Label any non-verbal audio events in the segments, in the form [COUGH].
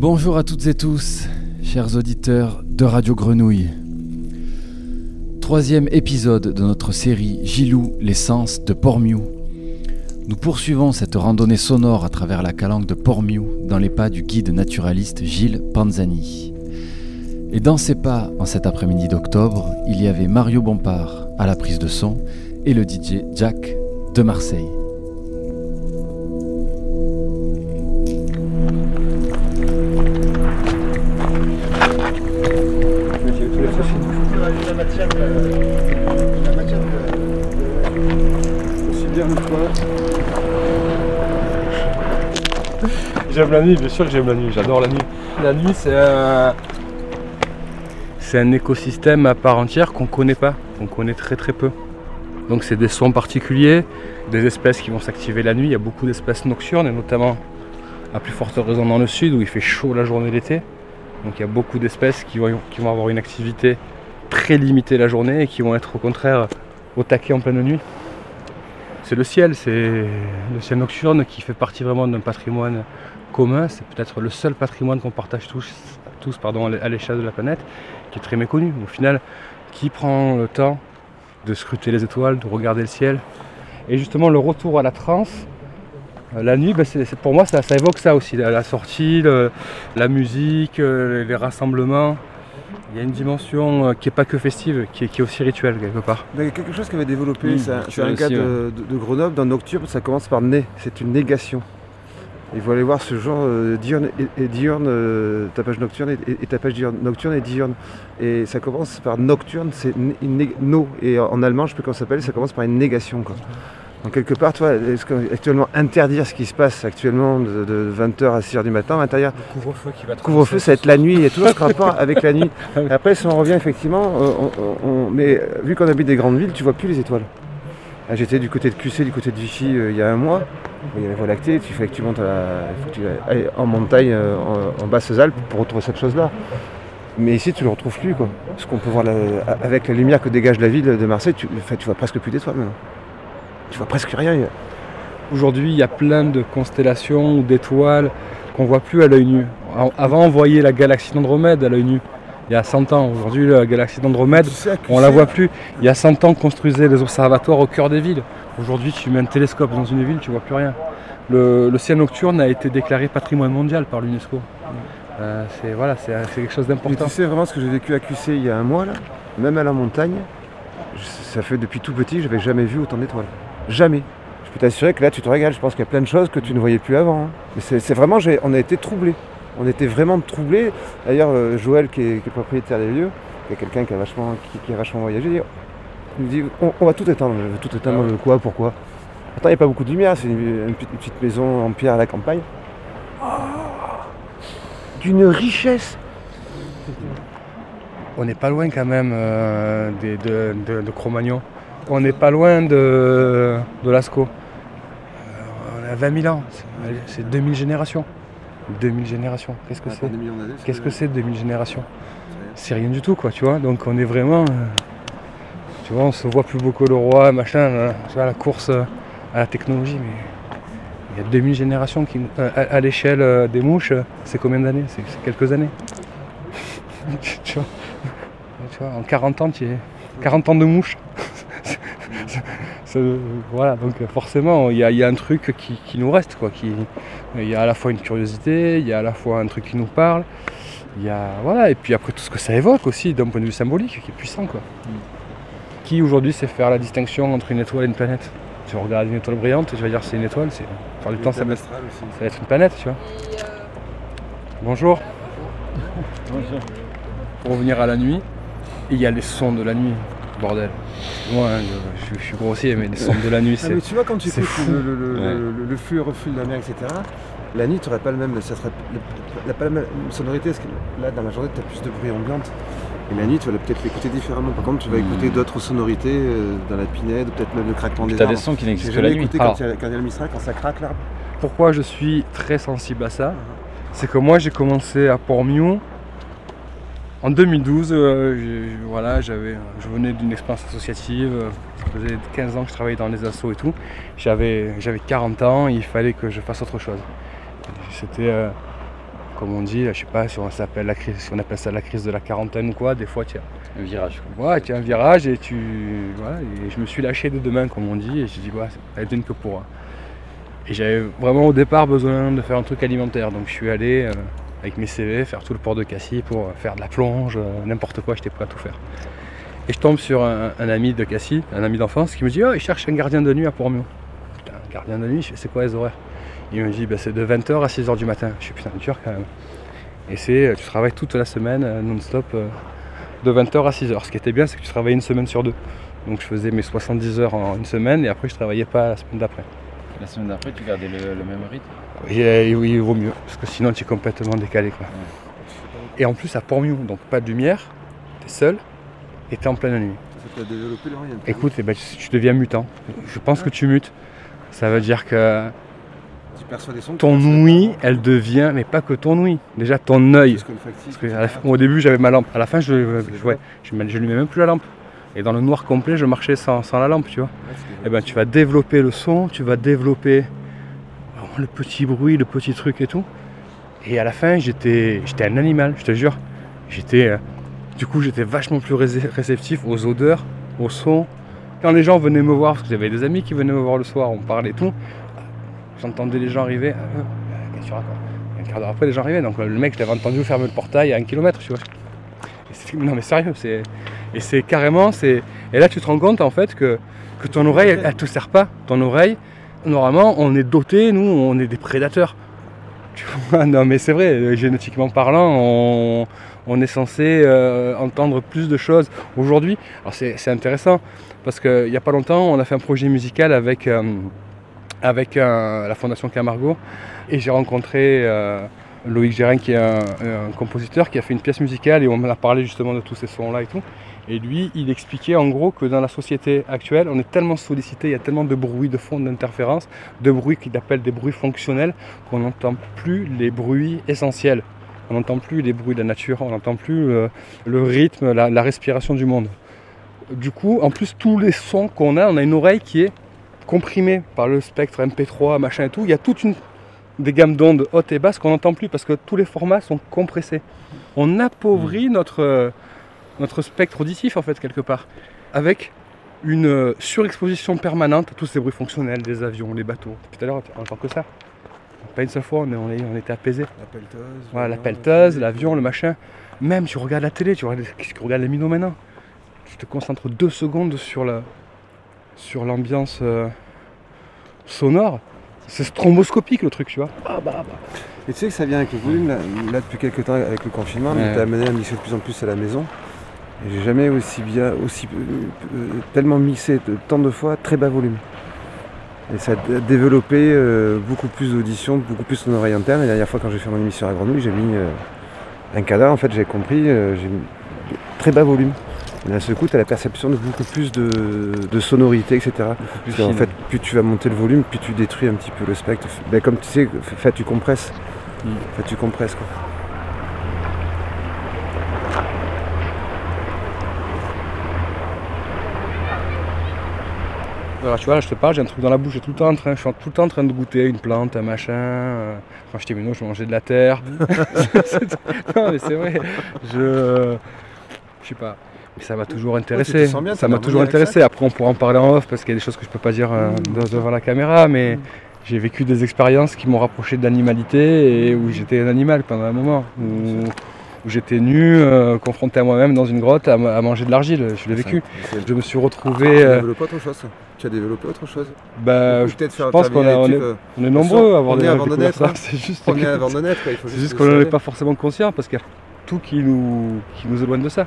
Bonjour à toutes et tous, chers auditeurs de Radio Grenouille. Troisième épisode de notre série Gilou, l'essence de Pormiou. Nous poursuivons cette randonnée sonore à travers la calanque de Pormiou dans les pas du guide naturaliste Gilles Panzani. Et dans ses pas, en cet après-midi d'octobre, il y avait Mario Bompard à la prise de son et le DJ Jack de Marseille. J'aime la nuit, bien sûr que j'aime la nuit, j'adore la nuit. La nuit, c'est un... C'est un écosystème à part entière qu'on connaît pas, qu'on connaît très très peu. Donc c'est des sons particuliers, des espèces qui vont s'activer la nuit. Il y a beaucoup d'espèces nocturnes, et notamment à plus forte raison dans le sud où il fait chaud la journée l'été. Donc il y a beaucoup d'espèces qui vont, qui vont avoir une activité très limitée la journée et qui vont être au contraire au taquet en pleine nuit. C'est le ciel, c'est le ciel nocturne qui fait partie vraiment d'un patrimoine commun. C'est peut-être le seul patrimoine qu'on partage tous, tous pardon, à l'échelle de la planète, qui est très méconnu. Au final, qui prend le temps de scruter les étoiles, de regarder le ciel? Et justement, le retour à la transe, euh, la nuit, ben, pour moi, ça, évoque ça aussi. La, sortie, la musique, euh, les rassemblements. Il y a une dimension euh, qui n'est pas que festive, qui est, aussi rituelle quelque part. Il y a quelque chose qui avait développé, c'est un, cas de, Grenoble, dans Nocturne, ça commence par né, c'est une négation. Il faut aller voir ce genre euh, diurne et, diurne, euh, tapage nocturne et, tapage diurne, nocturne et diurne. Et ça commence par nocturne, c'est no. Et en, allemand, je sais plus comment ça s'appelle, ça commence par une négation. Quoi. Donc quelque part, toi, actuellement interdire ce qui se passe actuellement de, 20h à 6h du matin, interdire. Le couvre-feu qui va Couvre-feu, ça va être la nuit, il y a toujours ce rapport [LAUGHS] avec la nuit. après, si on revient effectivement, euh, mais vu qu'on habite des grandes villes, tu vois plus les étoiles. Ah, j'étais du côté de QC, du côté de Vichy il y a un mois. Il y a la Voie lactée, il fallait que tu montes en montagne, euh, en, Basses-Alpes pour retrouver cette chose-là. Mais ici, tu ne le retrouves plus. Quoi. Ce qu'on peut voir avec la lumière que dégage la ville de Marseille, tu, tu vois presque plus d'étoiles maintenant. Tu vois presque rien. Aujourd'hui, il y a plein de constellations ou d'étoiles qu'on ne voit plus à l'œil nu. Avant, on voyait la galaxie d'Andromède à l'œil nu. Il y a 100 ans, aujourd'hui, la galaxie d'Andromède, on ne la voit plus. Il y a 100 ans, on construisait des observatoires au cœur des villes. Aujourd'hui, tu mets un télescope dans une ville, tu vois plus rien. Le, ciel nocturne a été déclaré patrimoine mondial par l'UNESCO. Euh, c'est voilà, c'est quelque chose d'important. Tu sais vraiment ce que j'ai vécu à QC il y a un mois là, même à la montagne, ça fait depuis tout petit, j'avais jamais vu autant d'étoiles. Jamais. Je peux t'assurer que là tu te régales, je pense qu'il y a plein de choses que tu ne voyais plus avant. Hein. Mais c'est vraiment, on a été troublés. On était vraiment troublés. D'ailleurs, euh, Joël qui est, propriétaire des lieux, qui est quelqu'un qui a vachement, qui, a vachement voyagé, il me dit on, va tout éteindre. Je veux tout éteindre. Ah quoi Pourquoi? Pourtant, il n'y a pas beaucoup de lumière. C'est une, petite maison en pierre à la campagne. Ah d'une richesse. On n'est pas loin quand même euh, de, de, Cro-Magnon. On n'est pas loin de, de Lascaux. Euh, on a 20 000 ans. C'est 2000 générations. 2000 générations. Qu'est-ce que c'est Qu'est-ce que c'est 2000 générations C'est rien du tout, quoi, tu vois. Donc on est vraiment. Euh, tu vois, on se voit plus beau que le roi, machin, euh, tu vois, la course à la technologie, mais il y a 2000 générations qui, à, l'échelle des mouches, c'est combien d'années c'est, quelques années. [LAUGHS] tu, vois, en 40 ans, tu es 40 ans de mouches. Voilà, donc forcément, il y, a un truc qui, nous reste, quoi. il y a à la fois une curiosité, il y a à la fois un truc qui nous parle, il y a, voilà, et puis après tout ce que ça évoque aussi d'un point de vue symbolique, qui est puissant, quoi. Mm qui aujourd'hui sait faire la distinction entre une étoile et une planète? Tu regardes une étoile brillante, tu vas dire c'est une étoile, c'est. du temps ça va, être une planète, tu vois. Bonjour. Bonjour. Pour revenir à la nuit, il y a les sons de la nuit, bordel. Moi, hein, je, suis grossier, mais les sons de la nuit, ah, c'est. tu vois, quand tu écoutes le, flux et reflux de la mer, etc., la nuit, tu n'aurais pas le même, ça serait, pas la même sonorité, parce que là, dans la journée, tu as plus de bruit ambiante. Et la nuit, tu vas peut-être l'écouter différemment. Par contre, tu vas écouter hmm. d'autres sonorités euh, dans la pinède, peut-être même le craquement des arbres. Tu as des sons qui n'existent que la nuit. quand il y, a le Mistral, quand ça craque l'arbre. Pourquoi je suis très sensible à ça? C'est que moi, j'ai commencé à Port-Miou en 2012. Euh, voilà, j'avais, je venais d'une expérience associative. Euh, ça faisait 15 ans que je travaillais dans les assos et tout. J'avais, j'avais 40 ans, il fallait que je fasse autre chose. C'était comme on dit, je sais pas si on, s'appelle la crise, si on appelle ça la crise de la quarantaine ou quoi, des fois as Un virage. ouais, tu as un virage et tu. Voilà, et je me suis lâché de demain comme on dit et j'ai dit ouais, ça va que pour. Et j'avais vraiment au départ besoin de faire un truc alimentaire. Donc je suis allé euh, avec mes CV faire tout le port de Cassis pour euh, faire de la plonge, euh, n'importe quoi, j'étais prêt à tout faire. Et je tombe sur un, ami de Cassis, un ami d'enfance, qui me dit Oh, il cherche un gardien de nuit à Port-Mieux. Putain, un gardien de nuit, c'est quoi les horaires? Il me dit bah, c'est de 20h à 6h du matin. Je suis putain dur quand même. Et c'est tu travailles toute la semaine euh, non-stop euh, de 20h à 6h. Ce qui était bien, c'est que tu travaillais une semaine sur deux. Donc je faisais mes 70 heures en une semaine et après je travaillais pas la semaine d'après. La semaine d'après, tu gardais le, le même rythme? Et, euh, oui, il vaut mieux, parce que sinon tu es complètement décalé. Quoi. Et en plus à Port-Mieux, donc pas de lumière, tu es seul et tu es en pleine nuit. Ça développé. Écoute, eh ben, tu tu deviens mutant. Je pense que tu mutes. Ça veut dire que tu perçois des sons. ton ouïe, elle devient, mais pas que ton ouïe, déjà ton œil. Parce que la au début j'avais ma lampe, à la fin je, je, ouais, je, même plus la lampe. Et dans le noir complet je marchais sans, sans la lampe, tu vois. Ouais, Et ben tu vas développer le son, tu vas développer le petit bruit, le petit truc et tout. Et à la fin j'étais j'étais un animal, je te jure. J'étais euh, du coup j'étais vachement plus ré- réceptif aux odeurs, aux sons. Quand les gens venaient me voir, parce que j'avais des amis qui venaient me voir le soir, on parlait tout, j'entendais les gens arriver. Ah, racontes? Et Un quart d'heure après les gens arrivaient, donc euh, le mec je l'avais entendu fermer le portail à un kilomètre, tu vois. Et non mais sérieux, c'est. Et c'est carrément, c'est. Et là tu te rends compte en fait que, que ton oreille, elle, elle te sert pas. Ton oreille, normalement, on est doté, nous, on est des prédateurs. Non mais c'est vrai, euh, génétiquement parlant, on, est censé euh, entendre plus de choses. Aujourd'hui, alors c'est intéressant, parce qu'il n'y a pas longtemps, on a fait un projet musical avec, euh, la Fondation Camargo, et j'ai rencontré Loïc Gérin, qui est un, un compositeur, qui a fait une pièce musicale, et on m'a parlé justement de tous ces sons-là et tout. Et lui, il expliquait en gros que dans la société actuelle, on est tellement sollicité, il y a tellement de bruit de fond, d'interférences, de bruits qu'il appelle des bruits fonctionnels, qu'on n'entend plus les bruits essentiels. On n'entend plus les bruits de la nature, on n'entend plus euh, le rythme, la, la respiration du monde. Du coup, en plus, tous les sons qu'on a, on a une oreille qui est comprimée par le spectre MP3, machin et tout. Il y a toute une des gammes d'ondes hautes et basses qu'on n'entend plus parce que tous les formats sont compressés. On appauvrit notre, euh, notre spectre auditif en fait quelque part avec une euh, surexposition permanente à tous ces bruits fonctionnels, des avions, les bateaux. Depuis tout à l'heure, on entend que ça. Pas une seule fois, on, est- on, est- on était apaisé. La pelleteuse. Voilà, la pelleteuse, le- l'avion, le machin. Même tu regardes la télé, tu regardes, qu'est-ce que regardes les minots maintenant Tu te concentres deux secondes sur la sur l'ambiance euh, sonore. C'est stromboscopique le truc, tu vois. Ah bah, bah. Et tu sais que ça vient avec le volume, là, là, depuis quelques temps avec le confinement, on Ouais. était amené à mixer de plus en plus à la maison. J'ai jamais aussi bien, aussi euh, euh, tellement mixé tant de fois très bas volume. Et ça a développé euh, beaucoup plus d'audition, beaucoup plus son oreille interne. Et la dernière fois quand j'ai fait mon émission à Grenouille, j'ai mis euh, un cadavre, en fait j'ai compris, j'ai très bas volume. Et d'un seul coup, tu as la perception de beaucoup plus de, de sonorité, etc. Parce qu'en fait, plus tu vas monter le volume, plus tu détruis un petit peu le spectre. Ben, comme tu sais, fait, tu compresses. Mm. Fait, tu compresses quoi. Tu vois, là je te parle, j'ai un truc dans la bouche, j'ai tout le temps en train, je suis tout le temps en train de goûter une plante, un machin. euh, Quand j'étais minot, je mangeais de la terre. C'est- [LAUGHS] non mais c'est vrai. Je. Je sais pas. Mais ça m'a toujours intéressé. bien, ça m'a toujours intéressé. Après on pourra en parler en off parce qu'il y a des choses que je peux pas dire euh, Mm. de- devant la caméra, mais j'ai vécu des expériences qui m'ont rapproché de l'animalité et où j'étais un animal pendant un moment. Où, où j'étais nu, euh, confronté à moi-même dans une grotte à, ma- à manger de l'argile. Je l'ai vécu. C'est- Je me suis retrouvé. as euh, autre chose. Tu as développé autre chose. bah, je pense qu'on a- on est- euh, on est nombreux à avoir on est des avant de naître, ça. hein. [LAUGHS] C'est juste, On est que- avant de naître, quoi, il faut c'est juste juste le qu'on n'en est pas forcément conscient parce qu'il y a tout qui nous, qui nous éloigne de ça.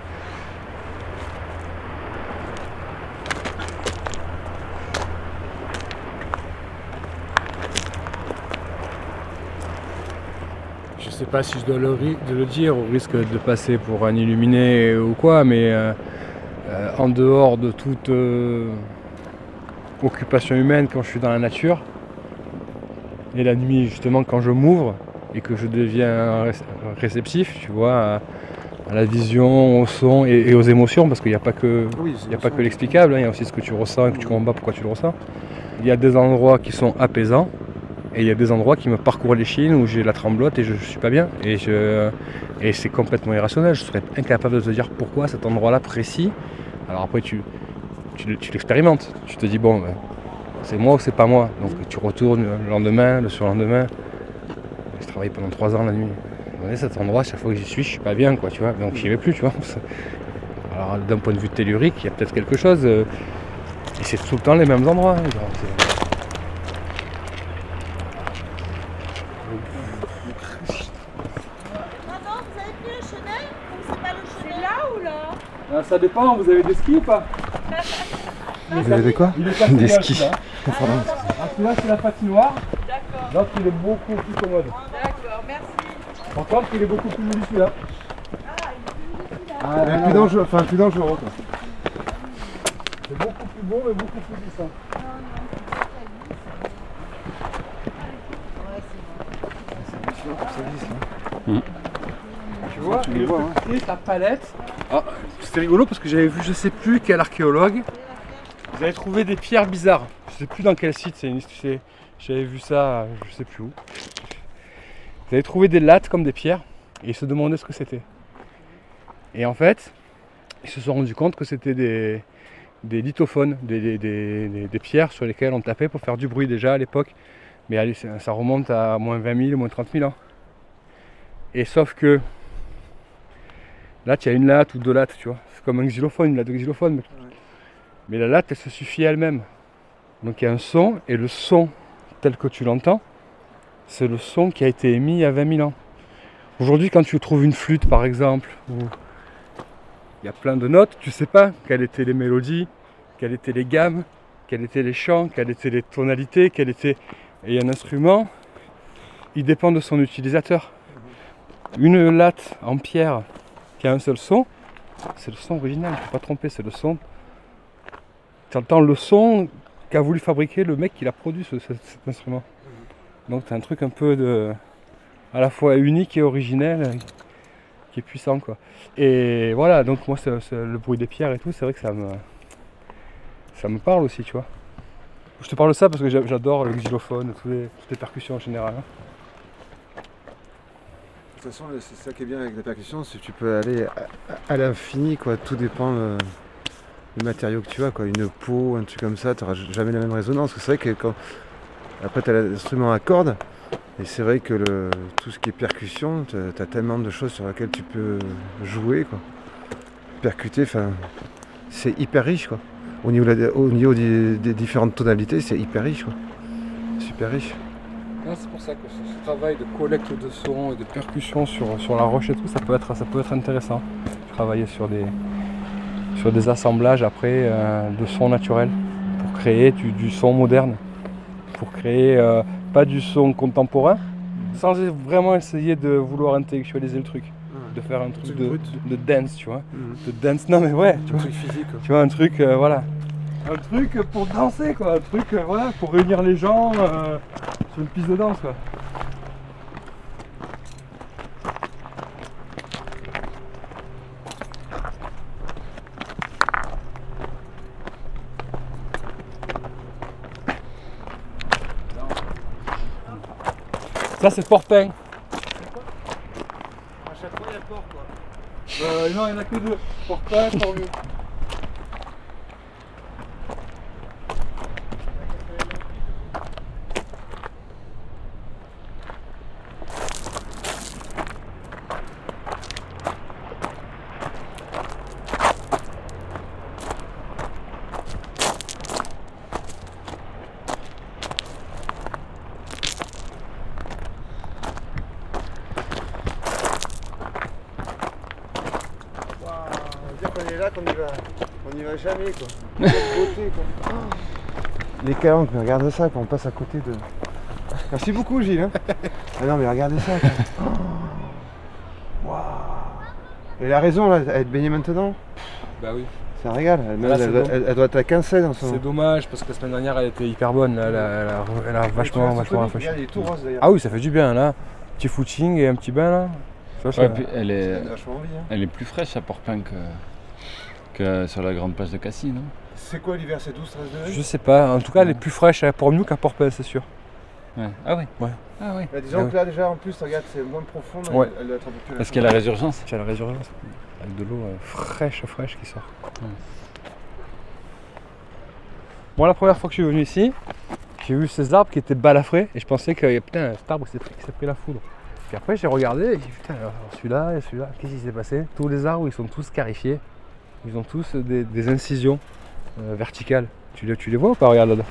Je sais pas si je dois le, de le dire au risque de passer pour un illuminé ou quoi, mais euh, euh, en dehors de toute euh, occupation humaine quand je suis dans la nature, et la nuit justement quand je m'ouvre et que je deviens ré- réceptif, tu vois, à, à la vision, au son et, et aux émotions, parce qu'il n'y a pas que, Oui, il n'y a pas que l'explicable, hein, il y a aussi ce que tu ressens et que tu comprends pas pourquoi tu le ressens. Il y a des endroits qui sont apaisants Et il y a des endroits qui me parcourent les chines où j'ai la tremblote et je, ne suis pas bien. Et, je, et c'est complètement irrationnel. Je serais incapable de te dire pourquoi cet endroit-là précis. Alors après, tu, tu, l'expérimentes. Tu te dis, bon, ben, c'est moi ou c'est pas moi. Donc tu retournes le lendemain, le surlendemain. Je travaille pendant trois ans la nuit. cet endroit, chaque fois que j'y suis, je suis pas bien, quoi, tu vois. Donc j'y vais plus, tu vois. [LAUGHS] Alors d'un point de vue tellurique, il y a peut-être quelque chose. Euh, et c'est tout le temps les mêmes endroits. Ah, ça dépend, vous avez des skis ou pas? Vous avez des quoi Des skis. Ah, celui-là c'est la patinoire. D'accord. L'autre il est beaucoup plus commode. D'accord, merci. Par contre il est beaucoup plus menu celui-là. Ah, il est plus menu celui-là. Ah, plus dangereux, enfin plus dangereux C'est beaucoup plus beau mais beaucoup plus glissant. Mmh. Tu vois, tu le vois, hein. ta palette. Ah, c'était rigolo parce que j'avais vu je sais plus quel archéologue. Vous avez trouvé des pierres bizarres. Je sais plus dans quel site, c'est j'avais vu ça, je sais plus où. Vous avez trouvé des lattes comme des pierres et ils se demandaient ce que c'était. Et en fait, ils se sont rendus compte que c'était des, des lithophones, des, pierres sur lesquelles on tapait pour faire du bruit déjà à l'époque. Mais allez, ça remonte à moins 20 000, moins 30 000 ans. Et sauf que Là, tu as une latte ou deux lattes, tu vois. C'est comme un xylophone, une latte de xylophone. La latte, elle se suffit elle-même. Donc il y a un son, et le son tel que tu l'entends, c'est le son qui a été émis il y a 20 000 ans. Aujourd'hui, quand tu trouves une flûte, par exemple, où il y a plein de notes, tu sais pas quelles étaient les mélodies, quelles étaient les gammes, quels étaient les chants, quelles étaient les tonalités, quel était. Et un instrument, il dépend de son utilisateur. Une latte en pierre qui a un seul son, c'est le son original, ne faut pas tromper, c'est le son. Tu entends le son qu'a voulu fabriquer le mec qui l'a produit cet instrument. Donc c'est un truc un peu de à la fois unique et originel qui est puissant quoi. Et voilà, donc moi le bruit des pierres et tout, c'est vrai que ça me ça me parle aussi, tu vois. Je te parle de ça parce que j'adore le xylophone, toutes les, toutes les percussions en général. Hein. De toute façon, c'est ça qui est bien avec la percussion, c'est que tu peux aller à, l'infini, quoi. Tout dépend euh, du matériau que tu as, quoi. Une peau, un truc comme ça, tu n'auras jamais la même résonance. C'est vrai que quand. Après, tu as l'instrument à cordes, et c'est vrai que le, tout ce qui est percussion, tu as, tellement de choses sur lesquelles tu peux jouer, quoi. Percuter, enfin. C'est hyper riche, quoi. Au niveau, au niveau des, différentes tonalités, c'est hyper riche. Super riche. C'est pour ça que ce, travail de collecte de son et de percussion sur, sur la roche et tout, ça peut être, ça peut être intéressant. Travailler sur des, sur des assemblages après euh, de sons naturels pour créer du, son moderne, pour créer euh, pas du son contemporain, sans vraiment essayer de vouloir intellectualiser le truc de faire un truc de, de, dance, tu vois. Mhm. De dance, non mais ouais, tu un truc physique. Tu vois, un truc, euh, voilà. Un truc pour danser, quoi. Un truc, voilà, pour réunir les gens sur une piste de danse quoi. Ça c'est Porpin. À chaque fois il y a port quoi. Euh, non il n'y en a que deux. Porpin, mieux. jamais quoi. [LAUGHS] Beauté, quoi. Les calanques, mais regardez ça quand on passe à côté de. Merci beaucoup Gilles. Hein. [LAUGHS] ah non mais regardez ça. Waouh. Elle a raison là, elle te baignée maintenant Bah oui. C'est un régal. Elle, doit être à 15 16 en ce moment. C'est dommage parce que la semaine dernière elle était hyper bonne. Elle, a, elle, a, vachement, vachement rafraîchi. tout rose d'ailleurs. Ah oui, ça fait du bien là. Petit footing et un petit bain là. elle, est, hein. elle est plus fraîche à Port-Pain que sur la grande plage de Cassis, non? C'est quoi l'hiver C'est 12-13 degrés Je sais pas. En tout cas, elle est plus fraîche à Port-Miou qu'à Port-Pain, c'est sûr. Ouais. Ah oui? Ouais. Ah oui. Bah, disons que là déjà en plus regarde c'est moins profond, Ouais. elle, elle doit être un peu plus Parce qu'il y a la résurgence. Tu as la résurgence avec de l'eau euh, fraîche, fraîche qui sort. Moi, la première fois que je suis venu ici, j'ai vu ces arbres qui étaient balafrés et je pensais que putain, cet arbre s'est pris, il s'est pris la foudre. Puis après, j'ai regardé et j'ai dit putain, celui-là et celui-là, qu'est-ce qui s'est passé? Tous les arbres, ils sont tous scarifiés. Ils ont tous des, des incisions euh, verticales. Tu les, tu les vois ou pas Regarde là-dedans.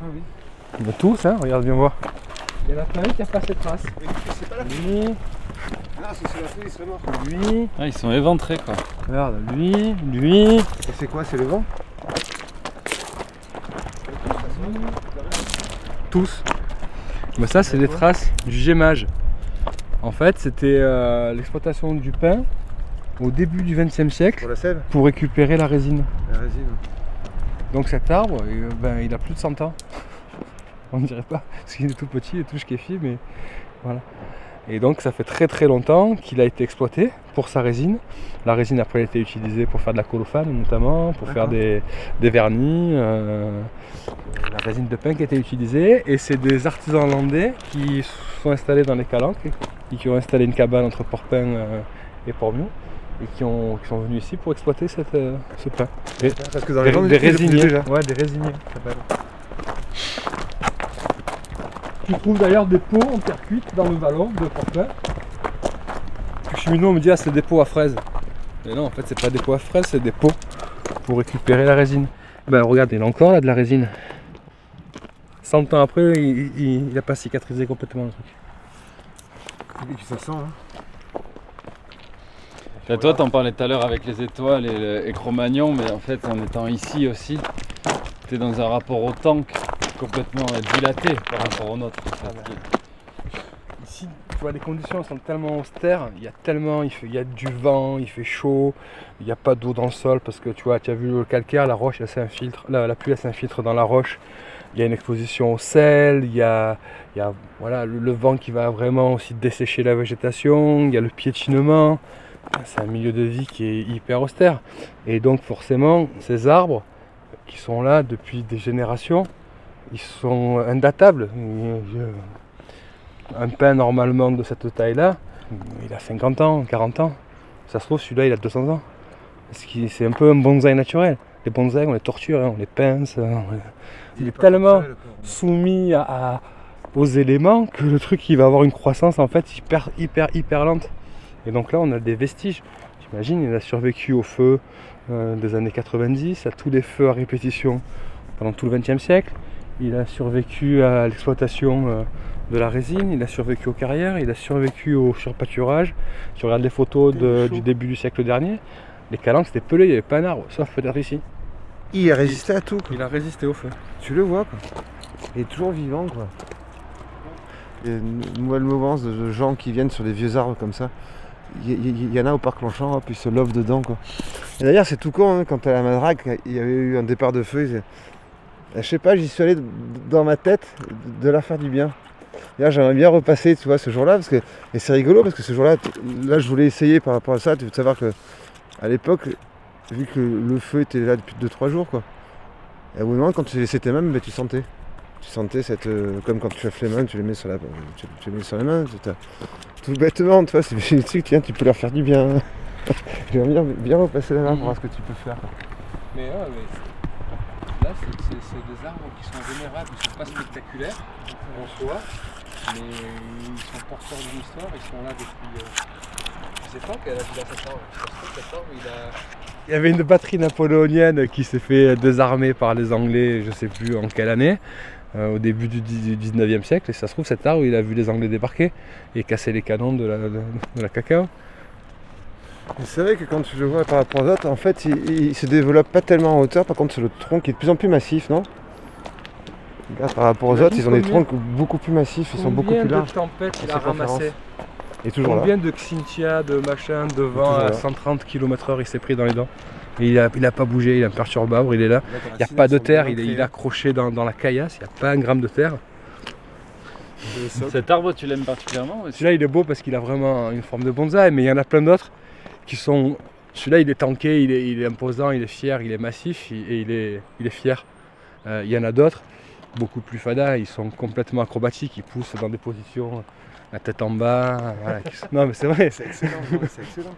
Ah oui. Ils ont tous, hein Regarde, viens voir. Il y en a plein qui a pas cette trace. C'est pas la Lui, Non, c'est sur la feuille, il serait mort. lui, Ah, ils sont éventrés quoi. regarde, lui, lui, Et c'est quoi C'est le vent tous. Mais ça, c'est des traces du gémage. En fait, c'était euh, l'exploitation du pain au début du XXe siècle Pour la sève pour récupérer la résine. La résine. Donc cet arbre, euh, ben, il a plus de 100 ans. [LAUGHS] On ne dirait pas, parce qu'il est tout petit et tout kéfi, mais voilà. Et donc ça fait très très longtemps qu'il a été exploité pour sa résine. La résine après a été utilisée pour faire de la colophane notamment, pour faire des, des vernis. euh, la résine de pain qui a été utilisée et c'est des artisans hollandais qui sont installés dans les calanques et qui ont installé une cabane entre Portpain euh, et Portmiou et qui, ont, qui sont venus ici pour exploiter cette, euh, ce pain. Et- Parce que dans des, les des je faisais résiniers. déjà. Ouais, des s'appelle. Tu trouves d'ailleurs des pots en terre cuite dans le vallon de Portpain. Le cheminot me dit ah c'est des pots à fraises. Mais non en fait c'est pas des pots à fraises, c'est des pots pour récupérer la résine. Ben regarde, il a encore là de la résine. 100 ans après, il, il, il a pas cicatrisé complètement le truc. Et ça sent, hein. Et toi, t'en parlais tout à l'heure avec les étoiles et, le- et mais en fait, en étant ici aussi, t'es dans un rapport au temps complètement dilaté par rapport au nôtre. fait. Ici, tu vois, les conditions sont tellement austères, il y a tellement, il, y a du vent, il fait chaud, il n'y a pas d'eau dans le sol parce que tu vois, tu as vu le calcaire, la roche, s'infiltre, la, pluie, s'infiltre dans la roche. Il y a une exposition au sel, il y a, il y a voilà, le vent qui va vraiment aussi dessécher la végétation, il y a le piétinement. C'est un milieu de vie qui est hyper austère. Et donc forcément, ces arbres qui sont là depuis des générations, ils sont indatables. Un pain normalement de cette taille-là, il a 50 ans, 40 ans. Ça se trouve, celui-là, il a 200 ans. C'est un peu un bonsaï naturel. Les bonsaïs, on les torture, hein, on les pince. hein, on les- Il est tellement soumis à, à- aux éléments que le truc, il va avoir une croissance en fait hyper, hyper, hyper lente. Et donc là, on a des vestiges. J'imagine, il a survécu au feu euh, des années 90, à tous les feux à répétition pendant tout le XXe siècle. Il a survécu à l'exploitation euh, de la résine, il a survécu aux carrières, il a survécu au surpâturage. Tu regardes les photos de- du début du siècle dernier, les calanques c'était pelé, il n'y avait pas un arbre, sauf peut-être ici. Il a résisté à tout, quoi. Il a résisté au feu. Tu le vois, quoi. Il est toujours vivant, quoi. Il y a une nouvelle mouvance de de gens qui viennent sur des vieux arbres comme ça. Il y, en a au parc Longchamp, hop, ils se lovent dedans, quoi. Et d'ailleurs, c'est tout con, hein, quand à la Madrague, il y avait eu un départ de feu. ils- Je sais pas, j'y suis allé dans ma tête de leur faire du bien. D'ailleurs, j'aimerais bien repasser, tu vois, ce jour-là, parce que et c'est rigolo, parce que ce jour-là, là, je voulais essayer par rapport à ça. Tu veux savoir que à l'époque, vu que le feu était là depuis 2-3 jours, quoi. Et au moment, quand tu laissais tes mains, ben, tu sentais. Tu sentais cette. euh, comme quand tu chauffe les mains, tu les mets sur la. Tu, tu les mets sur les mains. tout bêtement, tu vois, c'est [LAUGHS] trucs, tiens, tu peux leur faire du bien. [LAUGHS] J'aimerais bien, bien repasser la main pour voir ce que tu peux faire. Mais, ouais, mais là, c'est des arbres qui sont vénérables, ils sont pas spectaculaires en soi, mais ils sont porteurs d'une histoire, ils sont là depuis. euh, Je sais pas quel âge il a cet arbre. Ça se trouve, cet arbre, il a. Il y avait une batterie napoléonienne qui s'est fait désarmer par les Anglais, je sais plus en quelle année, euh, au début du 19e siècle. Et ça se trouve, cet arbre, il a vu les Anglais débarquer et casser les canons de la, de, de la cacao. C'est vrai que quand tu le vois par rapport aux autres, en fait, il, il se développe pas tellement en hauteur. Par contre, c'est le tronc qui est de plus en plus massif, non? Regarde, par rapport aux autres, ils ont des combien- troncs beaucoup plus massifs, ils sont beaucoup Combien plus de larges. tempêtes il a ramassé Et toujours là. Combien de Xintia, de machin, de vent à là. 130 km/h il s'est pris dans les dents? Et il a, il a pas bougé, il est imperturbable, il est là. Il n'y a pas de terre, il est, il est accroché dans, dans la caillasse, il n'y a pas un gramme de terre. Cet arbre, tu l'aimes particulièrement Celui-là il est beau parce qu'il a vraiment une forme de bonsaï, mais il y en a plein d'autres qui sont. Celui-là il est tanké, il est, il est imposant, il est fier, il est massif et il est, il est fier. Euh, il y en a d'autres beaucoup plus fada, ils sont complètement acrobatiques, ils poussent dans des positions la tête en bas. voilà, qui sont- Non mais c'est vrai. C'est excellent, c'est excellent.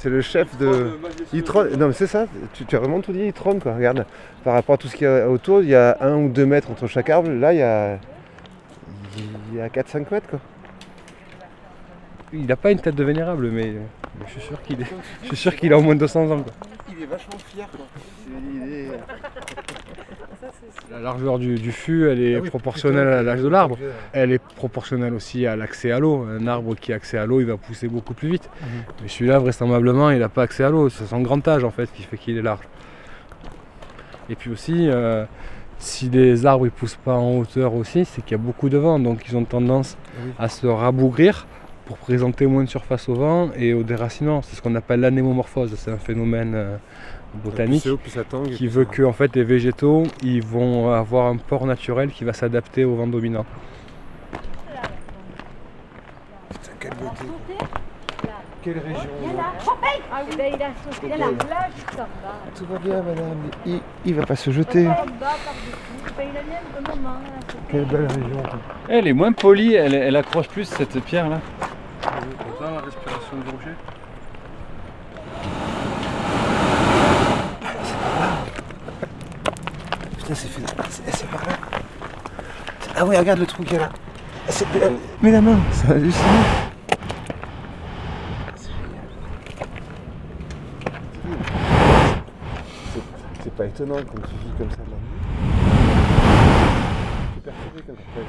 C'est le chef de. Il trône. Non mais c'est ça, tu, tu as vraiment tout dit, il trône quoi. Regarde, par rapport à tout ce qu'il y a autour, il y a un ou deux mètres entre chaque arbre. Là, il y a. Il y a 4-5 mètres quoi. Il n'a pas une tête de vénérable, mais mais je suis sûr qu'il est... je suis sûr qu'il a au moins 200 ans. quoi. Il est vachement fier quoi. La largeur du, du fût, elle est proportionnelle à l'âge de l'arbre. Elle est proportionnelle aussi à l'accès à l'eau. Un arbre qui a accès à l'eau, il va pousser beaucoup plus vite. Mais celui-là, vraisemblablement, il n'a pas accès à l'eau. C'est son grand âge en fait qui fait qu'il est large. Et puis aussi, euh, si les arbres ne poussent pas en hauteur aussi, c'est qu'il y a beaucoup de vent. Donc ils ont tendance Oui. à se rabougrir pour présenter moins de surface au vent et au déracinement. C'est ce qu'on appelle l'anémomorphose. C'est un phénomène euh, botanique qui veut que en fait, les végétaux ils vont avoir un port naturel qui va s'adapter au vent dominant. Putain, quelle beauté. Quelle région. Ah oui, ben, il a sauté là. Tout va bien madame. Il, il va pas se jeter. Quelle belle région. Elle est moins polie, elle, elle accroche plus cette pierre là. La respiration du rocher Putain, c'est fait. C'est c'est par là. Ah oui, regarde le trou qu'il y a là. C'est- euh, Mets la main, c'est hallucinant. C'est génial. C'est- C'est pas étonnant quand tu vis comme ça de la nuit. Tu perturbé quand tu fais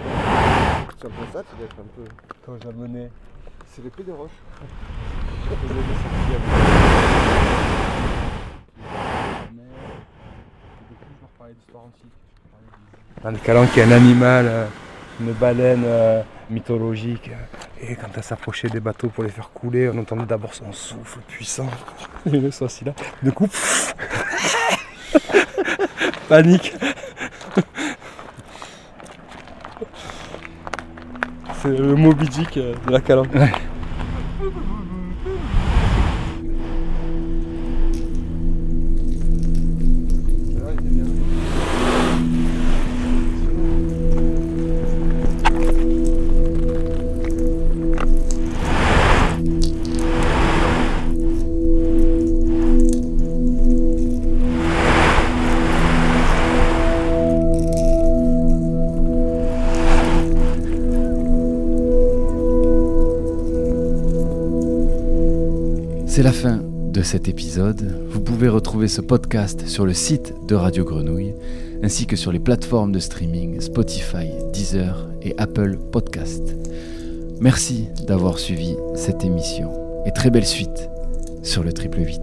Tu entends ça, tu dois être un peu. Quand j'ai amené C'est l'épée [LAUGHS] de roche. Un calanque qui est un animal, euh, une baleine euh, mythologique. euh, Et quand elle s'approchait des bateaux pour les faire couler, on entendait d'abord son souffle puissant. Et le sauci là. Du coup, pff, [LAUGHS] panique. [LAUGHS] C'est le Moby Dick de la calanque. C'est la fin de cet épisode. Vous pouvez retrouver ce podcast sur le site de Radio Grenouille ainsi que sur les plateformes de streaming Spotify, Deezer et Apple Podcast. Merci d'avoir suivi cette émission et très belle suite sur le triple 8.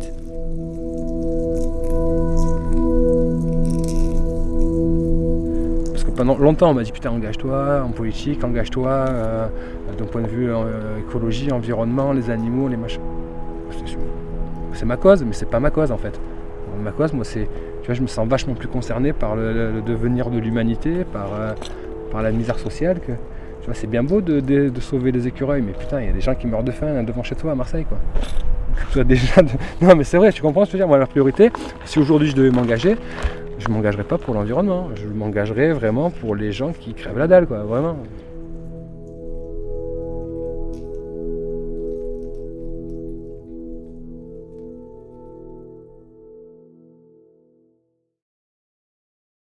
Parce que pendant longtemps, on m'a dit putain, engage-toi en politique, engage-toi euh, d'un point de vue euh, écologie, environnement, les animaux, les machins. C'est ma cause, mais c'est pas ma cause en fait. Ma cause, moi, c'est. Tu vois, je me sens vachement plus concerné par le, devenir de l'humanité, par, euh, par la misère sociale. Que, tu vois, c'est bien beau de, de- sauver les écureuils, mais putain, il y a des gens qui meurent de faim devant chez toi à Marseille, quoi. Occupe-toi déjà de- [LAUGHS] Non, mais c'est vrai, tu comprends ce que je veux dire Moi, la priorité, si aujourd'hui je devais m'engager, je m'engagerai pas pour l'environnement. Je m'engagerai vraiment pour les gens qui crèvent la dalle, quoi, vraiment.